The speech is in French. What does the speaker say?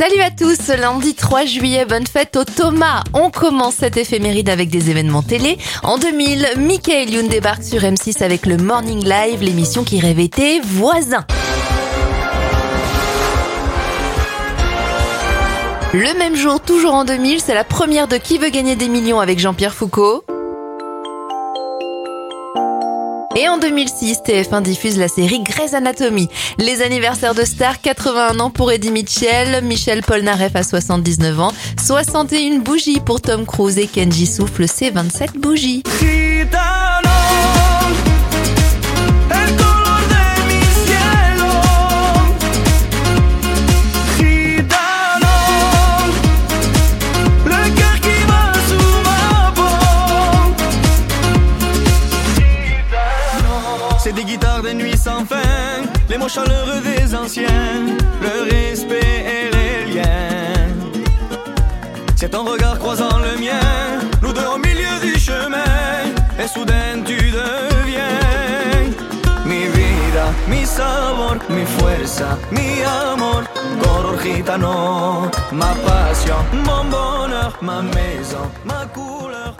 Salut à tous, lundi 3 juillet, bonne fête au Thomas. On commence cette éphéméride avec des événements télé. En 2000, Michael Youn débarque sur M6 avec le Morning Live, l'émission qui rêvait tes voisins. Le même jour, toujours en 2000, c'est la première de Qui veut gagner des millions avec Jean-Pierre Foucault. Et en 2006, TF1 diffuse la série Grey's Anatomy. Les anniversaires de stars, 81 ans pour Eddie Mitchell, Michel Polnareff à 79 ans, 61 bougies pour Tom Cruise et Kenji souffle ses 27 bougies. C'est des guitares de nuit sans fin, les mots chaleureux des anciens, le respect et les liens. C'est ton regard croisant le mien, nous deux au milieu du chemin, et soudain tu deviens mi vida, mi sabor, mi fuerza, mi amor, color gitano, ma passion, mon bonheur, ma maison, ma couleur.